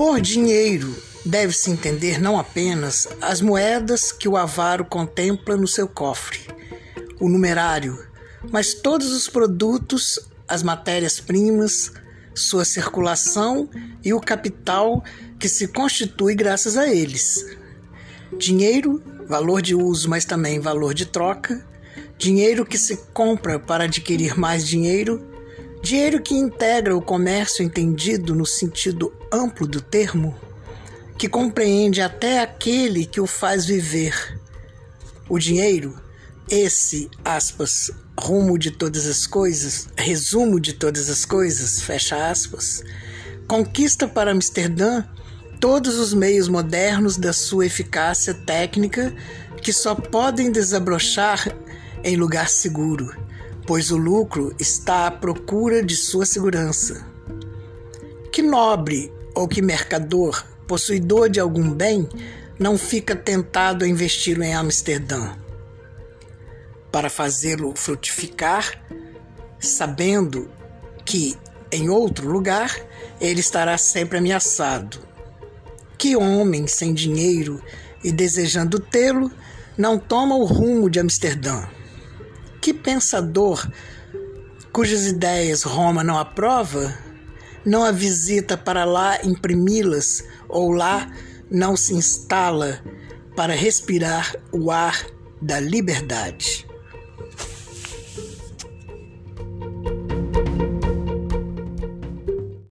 Por dinheiro deve-se entender não apenas as moedas que o avaro contempla no seu cofre, o numerário, mas todos os produtos, as matérias-primas, sua circulação e o capital que se constitui graças a eles. Dinheiro, valor de uso, mas também valor de troca, dinheiro que se compra para adquirir mais dinheiro, dinheiro que integra o comércio entendido no sentido amplo do termo, que compreende até aquele que o faz viver. O dinheiro, esse, aspas, rumo de todas as coisas, resumo de todas as coisas, fecha aspas, conquista para Amsterdã todos os meios modernos da sua eficácia técnica que só podem desabrochar em lugar seguro, pois o lucro está à procura de sua segurança. Que nobre ou que mercador, possuidor de algum bem, não fica tentado a investi-lo em Amsterdã? Para fazê-lo frutificar, sabendo que em outro lugar ele estará sempre ameaçado. Que homem sem dinheiro e desejando tê-lo não toma o rumo de Amsterdã? Que pensador cujas ideias Roma não aprova, não a visita para lá imprimi-las ou lá não se instala para respirar o ar da liberdade.